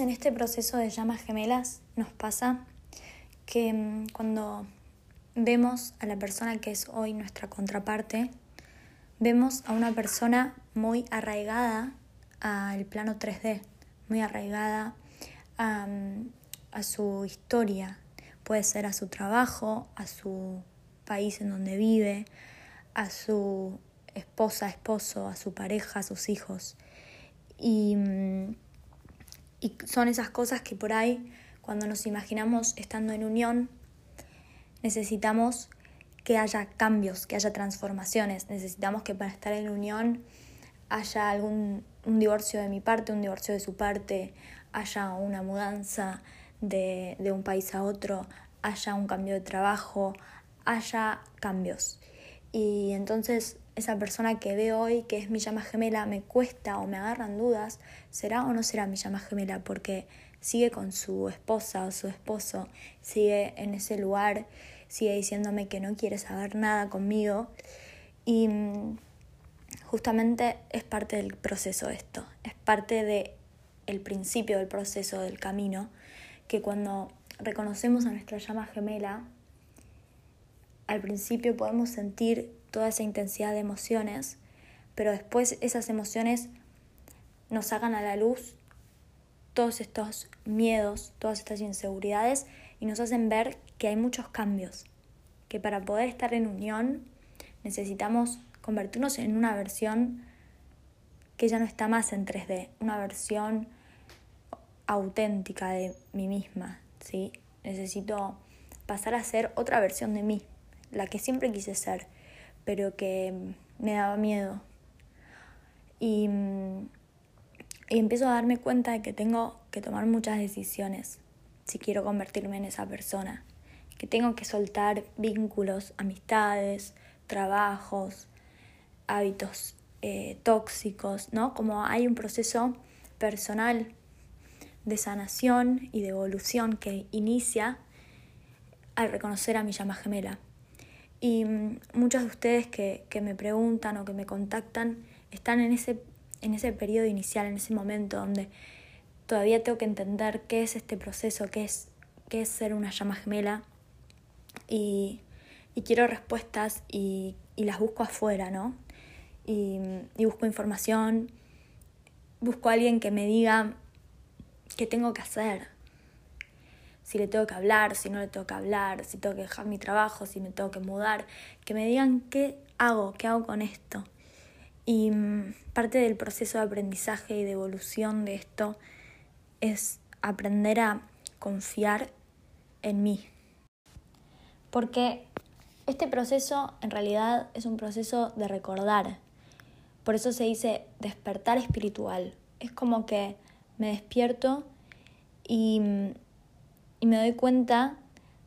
en este proceso de llamas gemelas nos pasa que mm, cuando vemos a la persona que es hoy nuestra contraparte, vemos a una persona muy arraigada al plano 3D, muy arraigada a, a su historia, puede ser a su trabajo, a su país en donde vive, a su esposa, esposo, a su pareja, a sus hijos. Y, mm, y son esas cosas que por ahí, cuando nos imaginamos estando en unión, necesitamos que haya cambios, que haya transformaciones. Necesitamos que para estar en unión haya algún un divorcio de mi parte, un divorcio de su parte, haya una mudanza de, de un país a otro, haya un cambio de trabajo, haya cambios. Y entonces esa persona que veo hoy, que es mi llama gemela, me cuesta o me agarran dudas, ¿será o no será mi llama gemela? Porque sigue con su esposa o su esposo, sigue en ese lugar, sigue diciéndome que no quiere saber nada conmigo. Y mm, justamente es parte del proceso esto, es parte del el principio del proceso del camino, que cuando reconocemos a nuestra llama gemela, al principio podemos sentir toda esa intensidad de emociones, pero después esas emociones nos sacan a la luz todos estos miedos, todas estas inseguridades y nos hacen ver que hay muchos cambios, que para poder estar en unión necesitamos convertirnos en una versión que ya no está más en 3D, una versión auténtica de mí misma, ¿sí? Necesito pasar a ser otra versión de mí, la que siempre quise ser pero que me daba miedo. Y, y empiezo a darme cuenta de que tengo que tomar muchas decisiones si quiero convertirme en esa persona, que tengo que soltar vínculos, amistades, trabajos, hábitos eh, tóxicos, ¿no? Como hay un proceso personal de sanación y de evolución que inicia al reconocer a mi llama gemela. Y mm, muchos de ustedes que, que, me preguntan o que me contactan están en ese, en ese periodo inicial, en ese momento donde todavía tengo que entender qué es este proceso, qué es, qué es ser una llama gemela. Y, y quiero respuestas y, y, las busco afuera, ¿no? Y, y busco información, busco a alguien que me diga qué tengo que hacer, si le tengo que hablar, si no le tengo que hablar, si tengo que dejar mi trabajo, si me tengo que mudar, que me digan qué hago, qué hago con esto. Y mm, parte del proceso de aprendizaje y de evolución de esto es aprender a confiar en mí. Porque este proceso en realidad es un proceso de recordar. Por eso se dice despertar espiritual. Es como que me despierto y mm, y me doy cuenta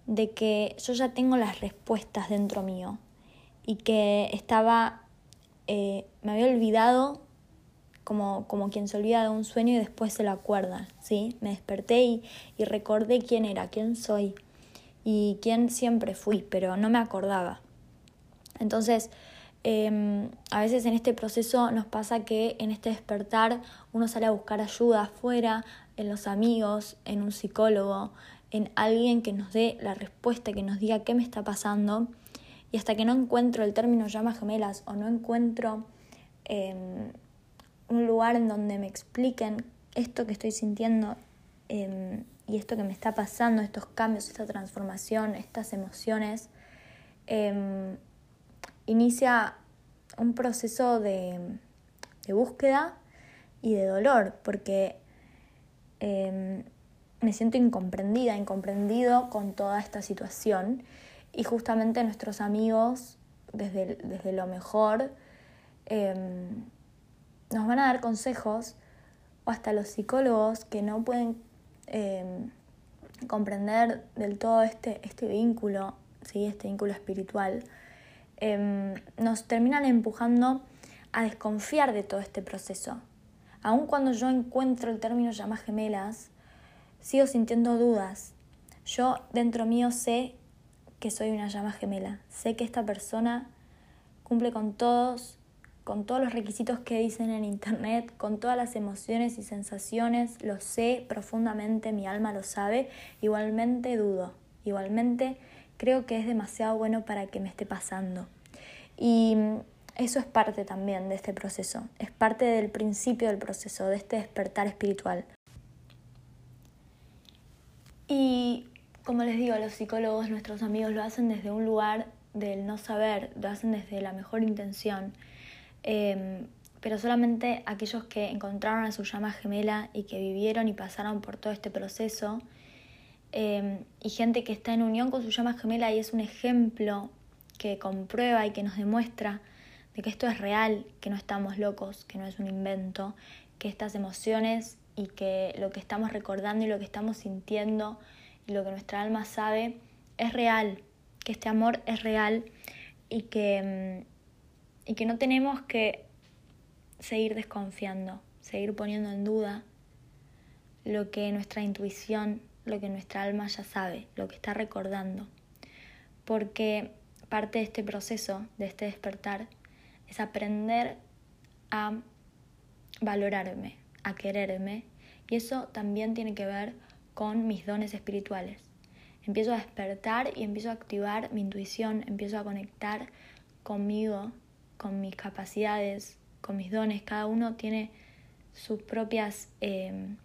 de que yo ya tengo las respuestas dentro mío y que estaba, eh, me había olvidado como, como quien se olvida de un sueño y después se lo acuerda, ¿sí? Me desperté y, y recordé quién era, quién soy y quién siempre fui, pero no me acordaba. Entonces, eh, a veces en este proceso nos pasa que en este despertar uno sale a buscar ayuda afuera, en los amigos, en un psicólogo, en alguien que nos dé la respuesta, que nos diga qué me está pasando. Y hasta que no encuentro el término llamas gemelas o no encuentro em, un lugar en donde me expliquen esto que estoy sintiendo em, y esto que me está pasando, estos cambios, esta transformación, estas emociones, em, inicia un proceso de, de, búsqueda y de dolor, porque me siento incomprendida, incomprendido con toda esta situación y justamente nuestros amigos, desde, desde lo mejor, em, nos van a dar consejos o hasta los psicólogos que no pueden em, comprender del todo este, este vínculo, ¿sí? este vínculo espiritual, em, nos terminan empujando a desconfiar de todo este proceso. Aun cuando yo encuentro el término llamas gemelas, Sigo sintiendo dudas. Yo dentro mío sé que soy una llama gemela. Sé que esta persona cumple con todos con todos los requisitos que dicen en internet, con todas las emociones y sensaciones, lo sé profundamente, mi alma lo sabe, igualmente dudo, igualmente creo que es demasiado bueno para que me esté pasando. Y eso es parte también de este proceso, es parte del principio del proceso, de este despertar espiritual. Y como les digo, los psicólogos, nuestros amigos, lo hacen desde un lugar del no saber, lo hacen desde la mejor intención, em, pero solamente aquellos que encontraron a su llama gemela y que vivieron y pasaron por todo este proceso, em, y gente que está en unión con su llama gemela y es un ejemplo que comprueba y que nos demuestra de que esto es real, que no estamos locos, que no es un invento, que estas emociones y que lo que estamos recordando y lo que estamos sintiendo y lo que nuestra alma sabe es real, que este amor es real y que, mm, y que no tenemos que seguir desconfiando, seguir poniendo en duda lo que nuestra intuición, lo que nuestra alma ya sabe, lo que está recordando. Porque parte de este proceso, de este despertar, es aprender a valorarme, a quererme. Y eso también tiene que ver con mis dones espirituales. Empiezo a despertar y empiezo a activar mi intuición, empiezo a conectar conmigo, con mis capacidades, con mis dones. Cada uno tiene sus propias, em,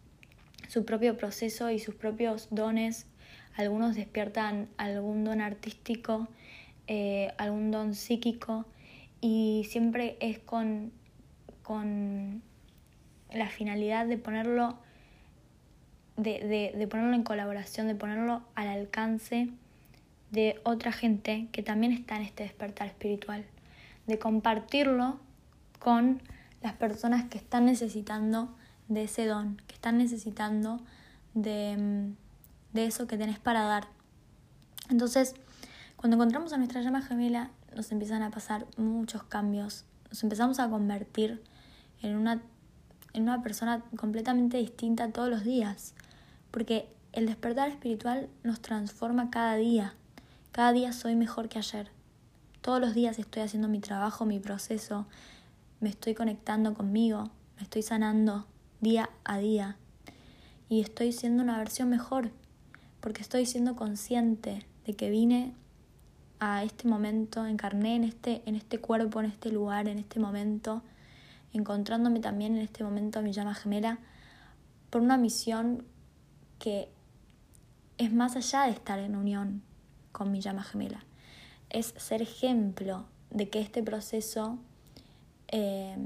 su propio proceso y sus propios dones. Algunos despiertan algún don artístico, eh, algún don psíquico y siempre es con, con la finalidad de ponerlo de, de, ponerlo en colaboración, de ponerlo al alcance de otra gente que también está en este despertar espiritual, de compartirlo con las personas que están necesitando de ese don, que están necesitando de, de eso que tenés para dar. Entonces, cuando encontramos a nuestra llama gemela, nos empiezan a pasar muchos cambios, nos empezamos a convertir en una, en una persona completamente distinta todos los días porque el despertar espiritual nos transforma cada día. Cada día soy mejor que ayer. Todos los días estoy haciendo mi trabajo, mi proceso, me estoy conectando conmigo, me estoy sanando día a día y estoy siendo una versión mejor porque estoy siendo consciente de que vine a este momento, encarné en este, en este cuerpo, en este lugar, en este momento, encontrándome también en este momento a mi llama gemela por una misión que es más allá de estar en unión con mi llama gemela. Es ser ejemplo de que este proceso eh,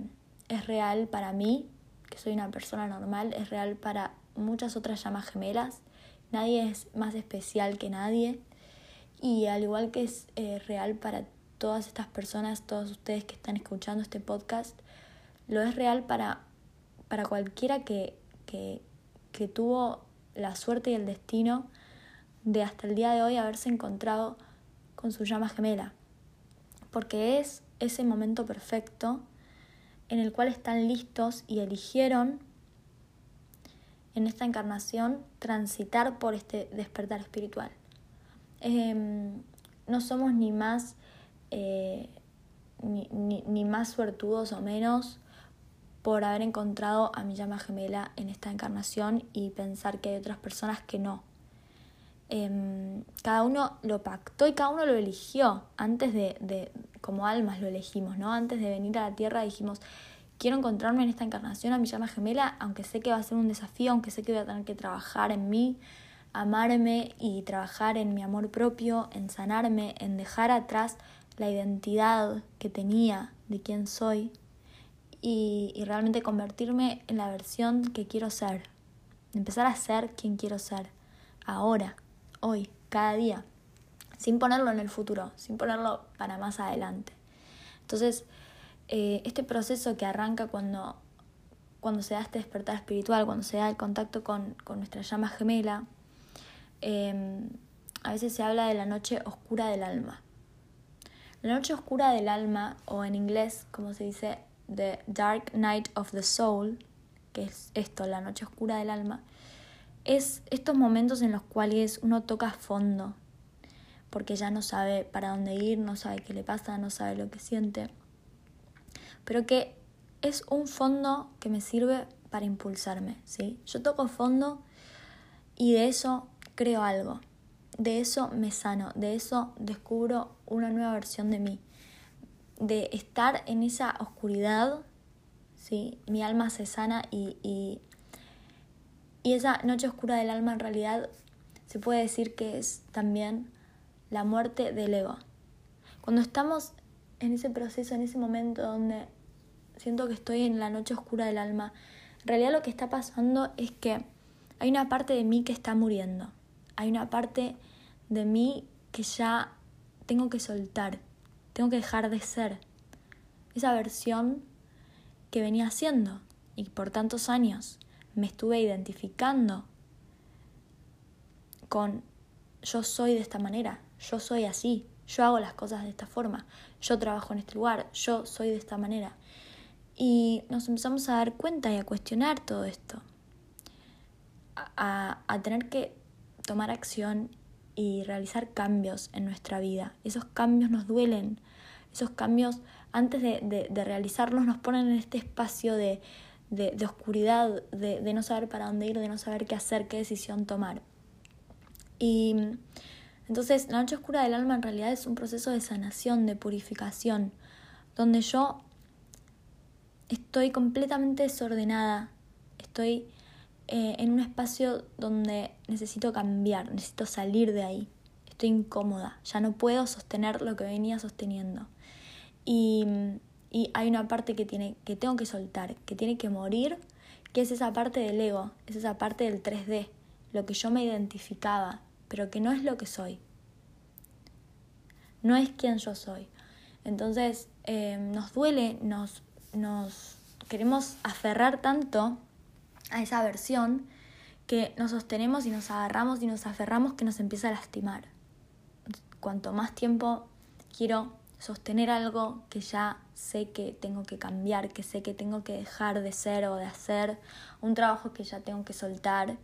es real para mí, que soy una persona normal, es real para muchas otras llamas gemelas. Nadie es más especial que nadie. Y al igual que es eh, real para todas estas personas, todos ustedes que están escuchando este podcast, lo es real para, para cualquiera que, que, que tuvo la suerte y el destino de hasta el día de hoy haberse encontrado con su llama gemela, porque es ese momento perfecto en el cual están listos y eligieron en esta encarnación transitar por este despertar espiritual. Em, no somos ni más, eh, ni, ni más suertudos o menos por haber encontrado a mi llama gemela en esta encarnación y pensar que hay otras personas que no. Em, cada uno lo pactó y cada uno lo eligió. Antes de, de, como almas lo elegimos, ¿no? Antes de venir a la tierra dijimos, quiero encontrarme en esta encarnación a mi llama gemela, aunque sé que va a ser un desafío, aunque sé que voy a tener que trabajar en mí, amarme y trabajar en mi amor propio, en sanarme, en dejar atrás la identidad que tenía de quién soy, y, realmente convertirme en la versión que quiero ser. Empezar a ser quien quiero ser. Ahora, hoy, cada día. Sin ponerlo en el futuro, sin ponerlo para más adelante. Entonces, eh, este proceso que arranca cuando, cuando se da este despertar espiritual, cuando se da el contacto con, con nuestra llama gemela, em, a veces se habla de la noche oscura del alma. La noche oscura del alma, o en inglés, como se dice, The Dark Night of the Soul, que es esto, la noche oscura del alma, es estos momentos en los cuales uno toca fondo, porque ya no sabe para dónde ir, no sabe qué le pasa, no sabe lo que siente. pero que es un fondo que me sirve para impulsarme, ¿sí? Yo toco fondo y de eso creo algo, de eso me sano, de eso descubro una nueva versión de mí, de estar en esa oscuridad, ¿sí? Mi alma se sana y, y, y esa noche oscura del alma en realidad se puede decir que es también la muerte del ego. Cuando estamos en ese proceso, en ese momento donde siento que estoy en la noche oscura del alma, en realidad lo que está pasando es que hay una parte de mí que está muriendo. Hay una parte de mí que ya tengo que soltar, tengo que dejar de ser. Esa versión que venía haciendo y por tantos años me estuve identificando con yo soy de esta manera, yo soy así, yo hago las cosas de esta forma, yo trabajo en este lugar, yo soy de esta manera. Y nos empezamos a dar cuenta y a cuestionar todo esto, a, a tener que tomar acción y realizar cambios en nuestra vida. Esos cambios nos duelen, esos cambios antes de, de, realizarlos nos ponen en este espacio de, de oscuridad, de no saber para dónde ir, de no saber qué hacer, qué decisión tomar. Y entonces la noche oscura del alma en realidad es un proceso de sanación, de purificación, donde yo estoy completamente desordenada, estoy eh, en un espacio donde necesito cambiar, necesito salir de ahí, estoy incómoda, ya no puedo sostener lo que venía sosteniendo. Y, y hay una parte que, tiene, que tengo que soltar, que tiene que morir, que es esa parte del ego, es esa parte del 3D, lo que yo me identificaba, pero que no es lo que soy. No es quien yo soy. Entonces eh, nos duele, nos, nos queremos aferrar tanto a esa versión que nos sostenemos y nos agarramos y nos aferramos que nos empieza a lastimar. Cuanto más tiempo quiero sostener algo que ya sé que tengo que cambiar, que sé que tengo que dejar de ser o de hacer, un trabajo que ya tengo que soltar,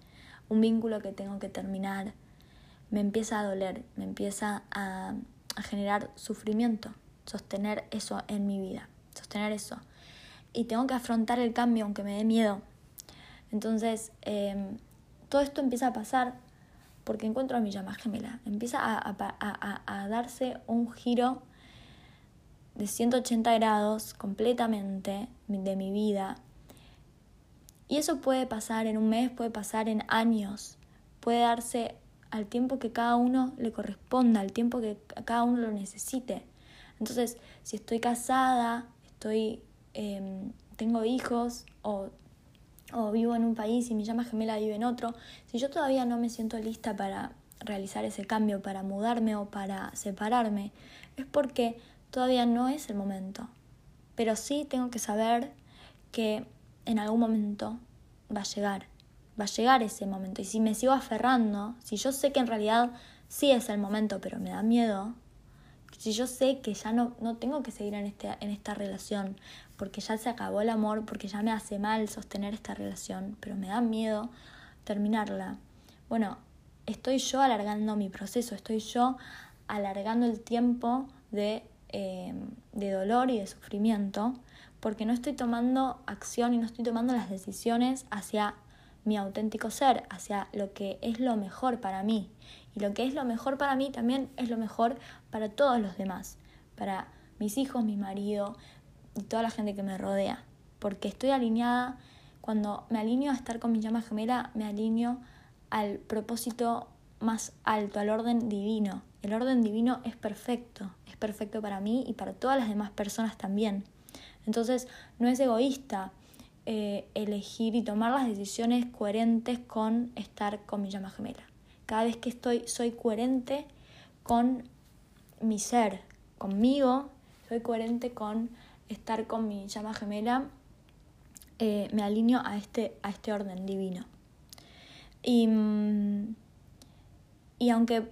un vínculo que tengo que terminar, me empieza a doler, me empieza a, generar sufrimiento, sostener eso en mi vida, sostener eso. Y tengo que afrontar el cambio aunque me dé miedo. Entonces, em, todo esto empieza a pasar porque encuentro a mi llama gemela. Empieza a, darse un giro de 180 grados completamente de mi vida. Y eso puede pasar en un mes, puede pasar en años, puede darse al tiempo que cada uno le corresponda, al tiempo que cada uno lo necesite. Entonces, si estoy casada, estoy, em, tengo hijos o, o vivo en un país y mi llama gemela vive en otro, si yo todavía no me siento lista para realizar ese cambio, para mudarme o para separarme, es porque todavía no es el momento. Pero sí tengo que saber que en algún momento va a llegar va a llegar ese momento. Y si me sigo aferrando, si yo sé que en realidad sí es el momento, pero me da miedo, si yo sé que ya no, no tengo que seguir en, este, en esta relación, porque ya se acabó el amor, porque ya me hace mal sostener esta relación, pero me da miedo terminarla, bueno, estoy yo alargando mi proceso, estoy yo alargando el tiempo de, eh, de dolor y de sufrimiento, porque no estoy tomando acción y no estoy tomando las decisiones hacia mi auténtico ser, hacia lo que es lo mejor para mí. Y lo que es lo mejor para mí también es lo mejor para todos los demás, para mis hijos, mi marido y toda la gente que me rodea. Porque estoy alineada, cuando me alineo a estar con mi llama gemela, me alineo al propósito más alto, al orden divino. El orden divino es perfecto, es perfecto para mí y para todas las demás personas también. Entonces, no es egoísta eh, elegir y tomar las decisiones coherentes con estar con mi llama gemela. Cada vez que estoy, soy coherente con mi ser, conmigo, soy coherente con estar con mi llama gemela, eh, me alineo a este, a este orden divino. Y, mm, y aunque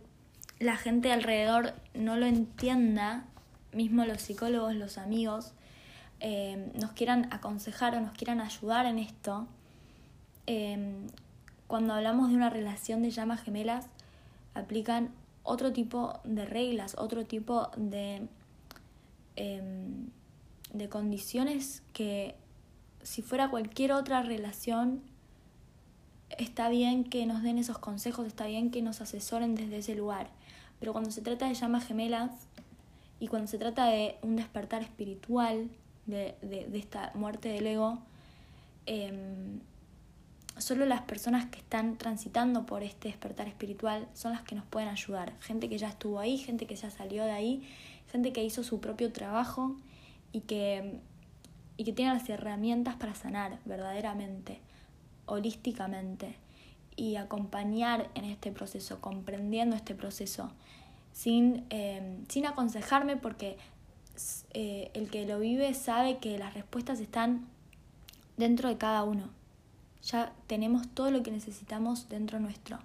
la gente alrededor no lo entienda, mismo los psicólogos, los amigos, Em, nos quieran aconsejar o nos quieran ayudar en esto, em, cuando hablamos de una relación de llamas gemelas, aplican otro tipo de reglas, otro tipo de, em, de condiciones que si fuera cualquier otra relación, está bien que nos den esos consejos, está bien que nos asesoren desde ese lugar. Pero cuando se trata de llamas gemelas y cuando se trata de un despertar espiritual, de, de, esta muerte del ego, em, solo las personas que están transitando por este despertar espiritual son las que nos pueden ayudar. Gente que ya estuvo ahí, gente que ya salió de ahí, gente que hizo su propio trabajo y que, y que tiene las herramientas para sanar verdaderamente, holísticamente y acompañar en este proceso, comprendiendo este proceso, sin, eh, sin aconsejarme porque eh, el que lo vive sabe que las respuestas están dentro de cada uno. Ya tenemos todo lo que necesitamos dentro nuestro.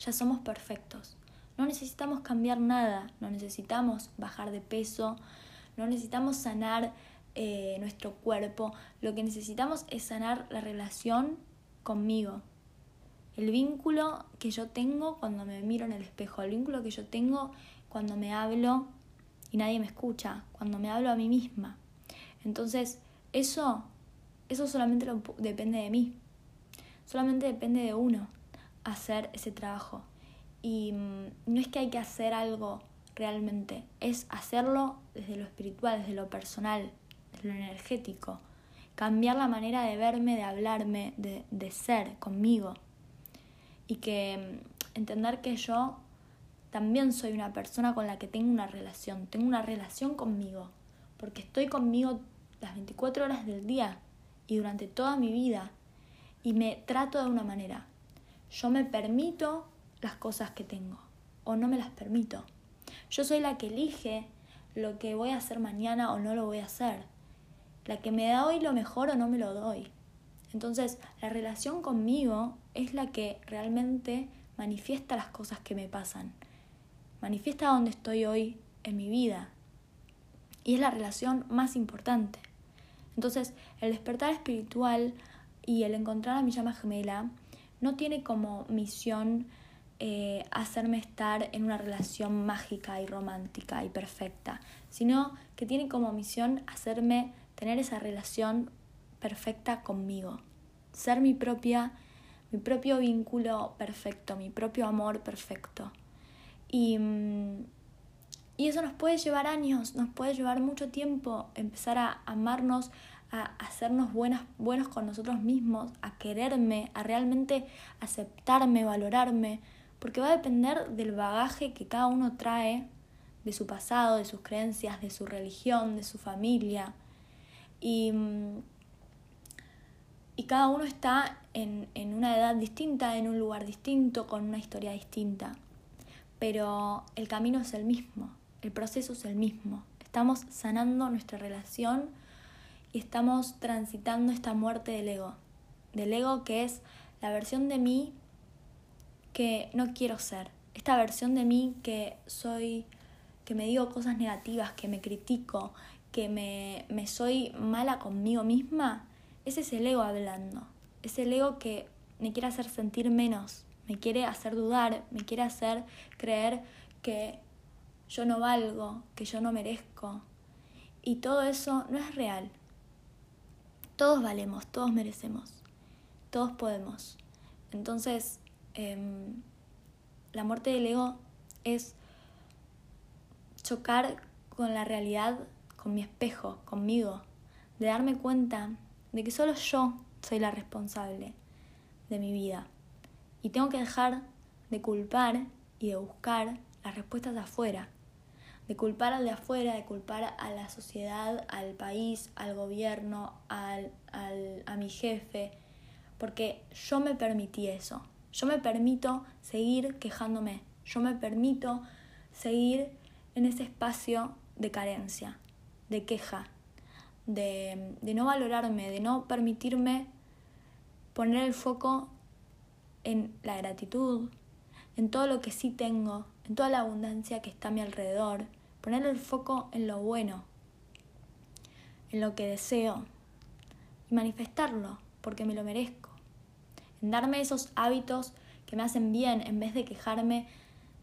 Ya somos perfectos. No necesitamos cambiar nada, no necesitamos bajar de peso, no necesitamos sanar eh, nuestro cuerpo. Lo que necesitamos es sanar la relación conmigo. El vínculo que yo tengo cuando me miro en el espejo, el vínculo que yo tengo cuando me hablo y nadie me escucha, cuando me hablo a mí misma. Entonces, eso, eso solamente depende de mí. Solamente depende de uno hacer ese trabajo. Y mm, no es que hay que hacer algo realmente, es hacerlo desde lo espiritual, desde lo personal, desde lo energético. Cambiar la manera de verme, de hablarme, de, de ser conmigo. Y que mm, entender que yo también soy una persona con la que tengo una relación, tengo una relación conmigo, porque estoy conmigo las 24 horas del día y durante toda mi vida y me trato de una manera. Yo me permito las cosas que tengo o no me las permito. Yo soy la que elige lo que voy a hacer mañana o no lo voy a hacer. La que me da hoy lo mejor o no me lo doy. Entonces, la relación conmigo es la que realmente manifiesta las cosas que me pasan manifiesta donde estoy hoy en mi vida. Y es la relación más importante. Entonces, el despertar espiritual y el encontrar a mi llama gemela no tiene como misión eh, hacerme estar en una relación mágica y romántica y perfecta, sino que tiene como misión hacerme tener esa relación perfecta conmigo, ser mi propia, mi propio vínculo perfecto, mi propio amor perfecto. Y, mm, y eso nos puede llevar años, nos puede llevar mucho tiempo empezar a amarnos, a hacernos buenos con nosotros mismos, a quererme, a realmente aceptarme, valorarme, porque va a depender del bagaje que cada uno trae de su pasado, de sus creencias, de su religión, de su familia. Y, mm, y cada uno está en, en una edad distinta, en un lugar distinto, con una historia distinta pero el camino es el mismo, el proceso es el mismo. Estamos sanando nuestra relación y estamos transitando esta muerte del ego, del ego que es la versión de mí que no quiero ser, esta versión de mí que soy, que me digo cosas negativas, que me critico, que me, me soy mala conmigo misma, ese es el ego hablando, es el ego que me quiere hacer sentir menos, me quiere hacer dudar, me quiere hacer creer que yo no valgo, que yo no merezco. Y todo eso no es real. Todos valemos, todos merecemos, todos podemos. Entonces, em, la muerte del ego es chocar con la realidad, con mi espejo, conmigo, de darme cuenta de que solo yo soy la responsable de mi vida y tengo que dejar de culpar y de buscar las respuestas de afuera. De culpar al de afuera, de culpar a la sociedad, al país, al gobierno, al, al, a mi jefe. Porque yo me permití eso. Yo me permito seguir quejándome. Yo me permito seguir en ese espacio de carencia, de queja, de, de no valorarme, de no permitirme poner el foco en la gratitud, en todo lo que sí tengo, en toda la abundancia que está a mi alrededor, poner el foco en lo bueno, en lo que deseo y manifestarlo porque me lo merezco, darme esos hábitos que me hacen bien en vez de quejarme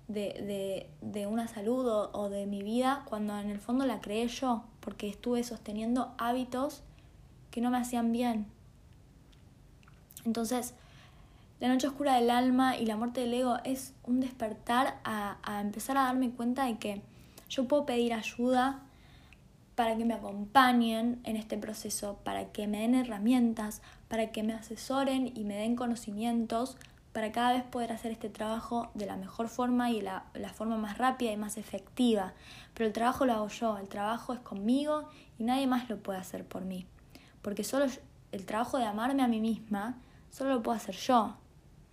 de, de, una salud o, o, de mi vida cuando en el fondo la creé yo, porque estuve sosteniendo hábitos que no me hacían bien. Entonces, la noche oscura del alma y la muerte del ego es un despertar a, a empezar a darme cuenta de que yo puedo pedir ayuda para que me acompañen en este proceso, para que me den herramientas, para que me asesoren y me den conocimientos para cada vez poder hacer este trabajo de la mejor forma y la, la, forma más rápida y más efectiva. Pero el trabajo lo hago yo, el trabajo es conmigo y nadie más lo puede hacer por mí. Porque solo el trabajo de amarme a mí misma, solo lo puedo hacer yo.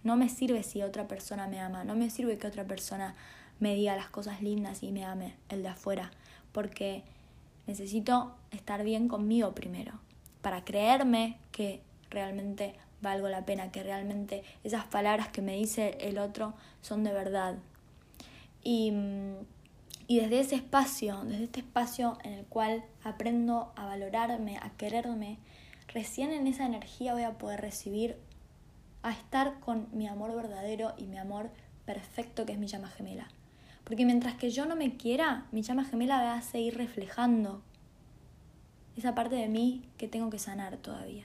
No me sirve si otra persona me ama, no me sirve que otra persona me diga las cosas lindas y me ame, el de afuera. Porque necesito estar bien conmigo primero, para creerme que realmente valgo la pena, que realmente esas palabras que me dice el otro son de verdad. Y, y desde ese espacio, desde este espacio en el cual aprendo a valorarme, a quererme, recién en esa energía voy a poder recibir a estar con mi amor verdadero y mi amor perfecto que es mi llama gemela. Porque mientras que yo no me quiera, mi llama gemela va a seguir reflejando esa parte de mí que tengo que sanar todavía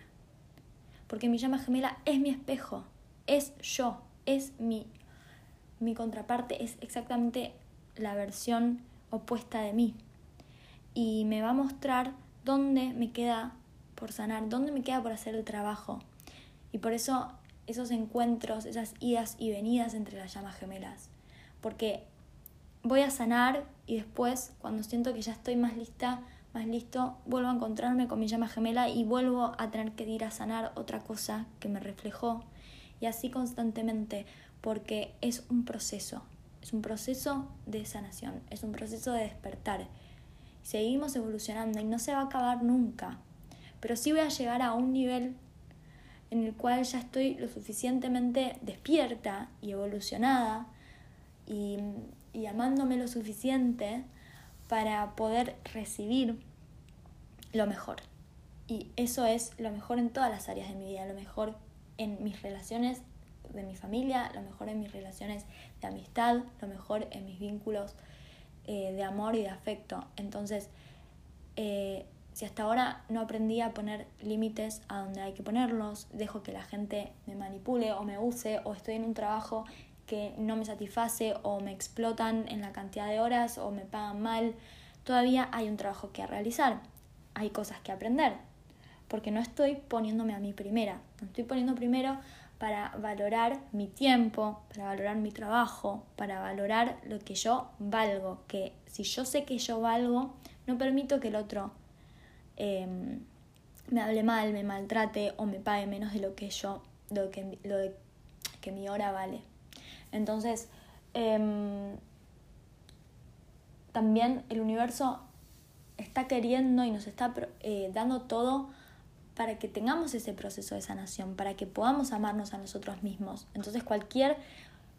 porque mi llama gemela es mi espejo, es yo, es mi, mi contraparte, es exactamente la versión opuesta de mí. Y me va a mostrar dónde me queda por sanar, dónde me queda por hacer el trabajo. Y por eso esos encuentros, esas idas y venidas entre las llamas gemelas. Porque voy a sanar y después, cuando siento que ya estoy más lista, más listo, vuelvo a encontrarme con mi llama gemela y vuelvo a tener que ir a sanar otra cosa que me reflejó. Y así constantemente, porque es un proceso, es un proceso de sanación, es un proceso de despertar. Seguimos evolucionando y no se va a acabar nunca, pero sí voy a llegar a un nivel en el cual ya estoy lo suficientemente despierta y evolucionada y, y amándome lo suficiente para poder recibir lo mejor. Y eso es lo mejor en todas las áreas de mi vida, lo mejor en mis relaciones de mi familia, lo mejor en mis relaciones de amistad, lo mejor en mis vínculos eh, de amor y de afecto. Entonces, eh, si hasta ahora no aprendí a poner límites a donde hay que ponerlos, dejo que la gente me manipule o me use, o estoy en un trabajo que no me satisface o me explotan en la cantidad de horas o me pagan mal, todavía hay un trabajo que realizar, hay cosas que aprender, porque no estoy poniéndome a mí primera, no estoy poniendo primero para valorar mi tiempo, para valorar mi trabajo, para valorar lo que yo valgo, que si yo sé que yo valgo, no permito que el otro em, me hable mal, me maltrate o me pague menos de lo que yo, lo que, lo que mi hora vale. Entonces, em, también el universo está queriendo y nos está eh, dando todo para que tengamos ese proceso de sanación, para que podamos amarnos a nosotros mismos. Entonces cualquier,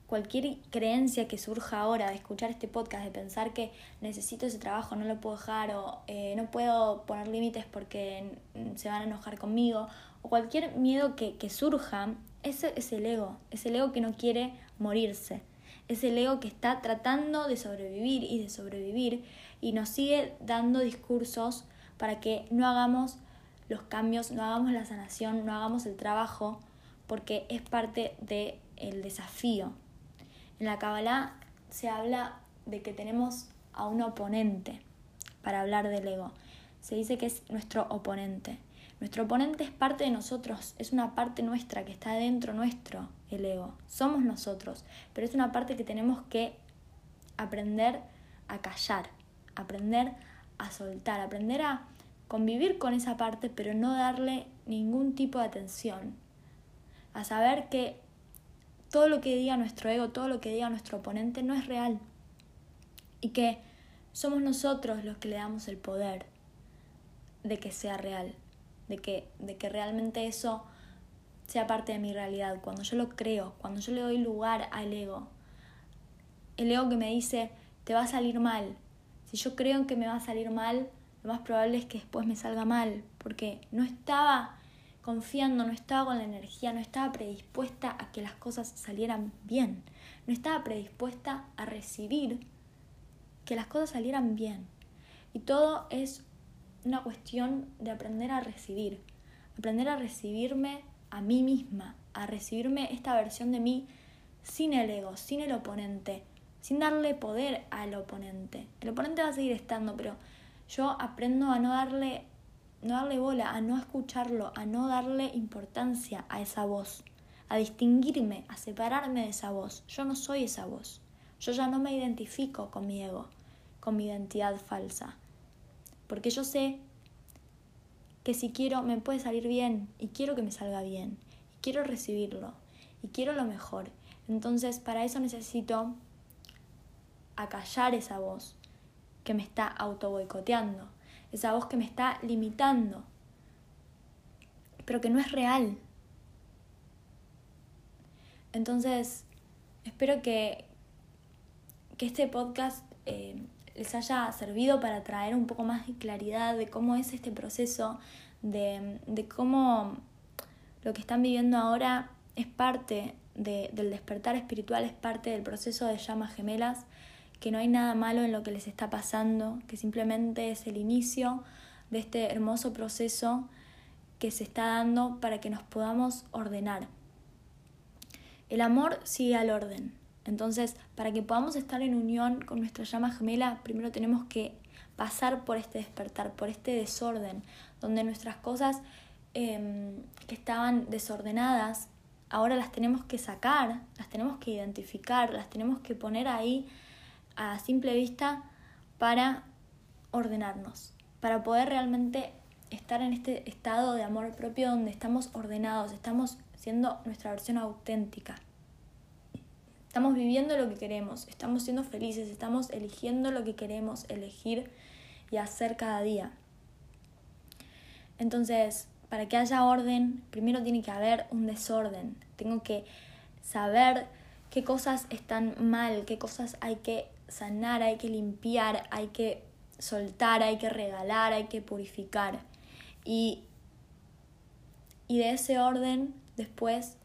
cualquier creencia que surja ahora de escuchar este podcast, de pensar que necesito ese trabajo, no lo puedo dejar o eh, no puedo poner límites porque se van a enojar conmigo, o cualquier miedo que, que surja, ese es el ego, es el ego que no quiere morirse. Es el ego que está tratando de sobrevivir y de sobrevivir y nos sigue dando discursos para que no hagamos los cambios, no hagamos la sanación, no hagamos el trabajo, porque es parte del el desafío. En la Kabbalah se habla de que tenemos a un oponente para hablar del ego. Se dice que es nuestro oponente. Nuestro oponente es parte de nosotros, es una parte nuestra que está dentro nuestro, el ego. Somos nosotros, pero es una parte que tenemos que aprender a callar, aprender a soltar, aprender a convivir con esa parte, pero no darle ningún tipo de atención. A saber que todo lo que diga nuestro ego, todo lo que diga nuestro oponente no es real. Y que somos nosotros los que le damos el poder de que sea real de que, de que realmente eso sea parte de mi realidad, cuando yo lo creo, cuando yo le doy lugar al ego. El ego que me dice, te va a salir mal. Si yo creo en que me va a salir mal, lo más probable es que después me salga mal, porque no estaba confiando, no estaba con la energía, no estaba predispuesta a que las cosas salieran bien, no estaba predispuesta a recibir que las cosas salieran bien. Y todo es una cuestión de aprender a recibir, aprender a recibirme a mí misma, a recibirme esta versión de mí sin el ego, sin el oponente, sin darle poder al oponente. El oponente va a seguir estando, pero yo aprendo a no darle no darle bola, a no escucharlo, a no darle importancia a esa voz, a distinguirme, a separarme de esa voz. Yo no soy esa voz. Yo ya no me identifico con mi ego, con mi identidad falsa. Porque yo sé que si quiero me puede salir bien y quiero que me salga bien y quiero recibirlo y quiero lo mejor. Entonces para eso necesito acallar esa voz que me está auto boicoteando esa voz que me está limitando, pero que no es real. Entonces, espero que, que este podcast eh, les haya servido para traer un poco más de claridad de cómo es este proceso, de, de cómo lo que están viviendo ahora es parte del despertar espiritual, es parte del proceso de llamas gemelas que no hay nada malo en lo que les está pasando, que simplemente es el inicio de este hermoso proceso que se está dando para que nos podamos ordenar. El amor sigue al orden. Entonces, para que podamos estar en unión con nuestra llama gemela, primero tenemos que pasar por este despertar, por este desorden, donde nuestras cosas em, que estaban desordenadas, ahora las tenemos que sacar, las tenemos que identificar, las tenemos que poner ahí a simple vista para ordenarnos, para poder realmente estar en este estado de amor propio donde estamos ordenados, estamos siendo nuestra versión auténtica. Estamos viviendo lo que queremos, estamos siendo felices, estamos eligiendo lo que queremos elegir y hacer cada día. Entonces, para que haya orden, primero tiene que haber un desorden. Tengo que saber qué cosas están mal, qué cosas hay que sanar, hay que limpiar, hay que soltar, hay que regalar, hay que purificar. Y, y de ese orden, después,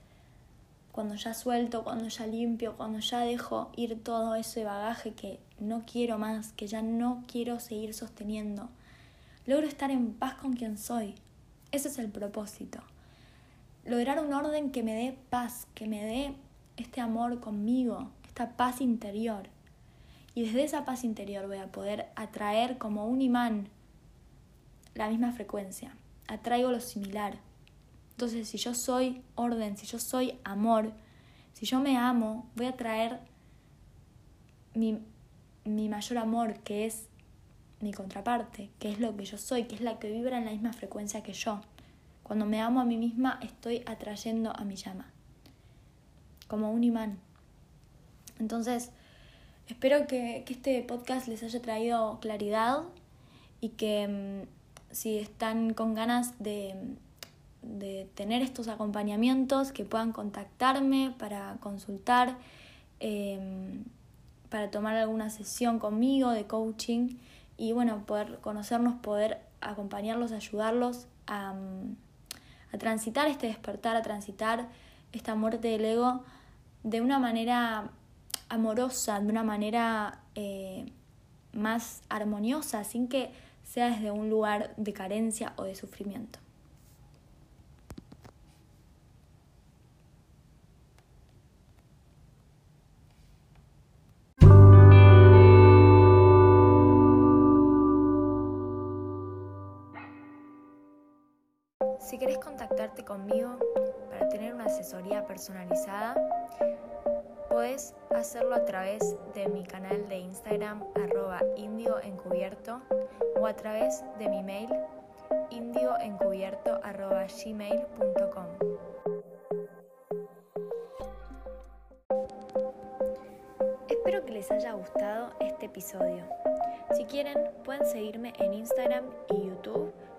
cuando ya suelto, cuando ya limpio, cuando ya dejo ir todo ese bagaje que no quiero más, que ya no quiero seguir sosteniendo, logro estar en paz con quien soy. Ese es el propósito. Lograr un orden que me dé paz, que me dé este amor conmigo, esta paz interior. Y desde esa paz interior voy a poder atraer como un imán la misma frecuencia. Atraigo lo similar. Entonces, si yo soy orden, si yo soy amor, si yo me amo, voy a traer mi, mi mayor amor, que es mi contraparte, que es lo que yo soy, que es la que vibra en la misma frecuencia que yo. Cuando me amo a mí misma, estoy atrayendo a mi llama, como un imán. Entonces, Espero que, este podcast les haya traído claridad y que mm, si están con ganas de, tener estos acompañamientos, que puedan contactarme para consultar, em, para tomar alguna sesión conmigo de coaching y bueno, poder conocernos, poder acompañarlos, ayudarlos a, mm, a transitar este despertar, a transitar esta muerte del ego de una manera amorosa, de una manera eh, más armoniosa, sin que sea desde un lugar de carencia o de sufrimiento. Si querés contactarte conmigo para tener una asesoría personalizada, Puedes hacerlo a través de mi canal de Instagram arroba indioencubierto o a través de mi mail indioencubierto arroba gmail.com. Espero que les haya gustado este episodio. Si quieren, pueden seguirme en Instagram y YouTube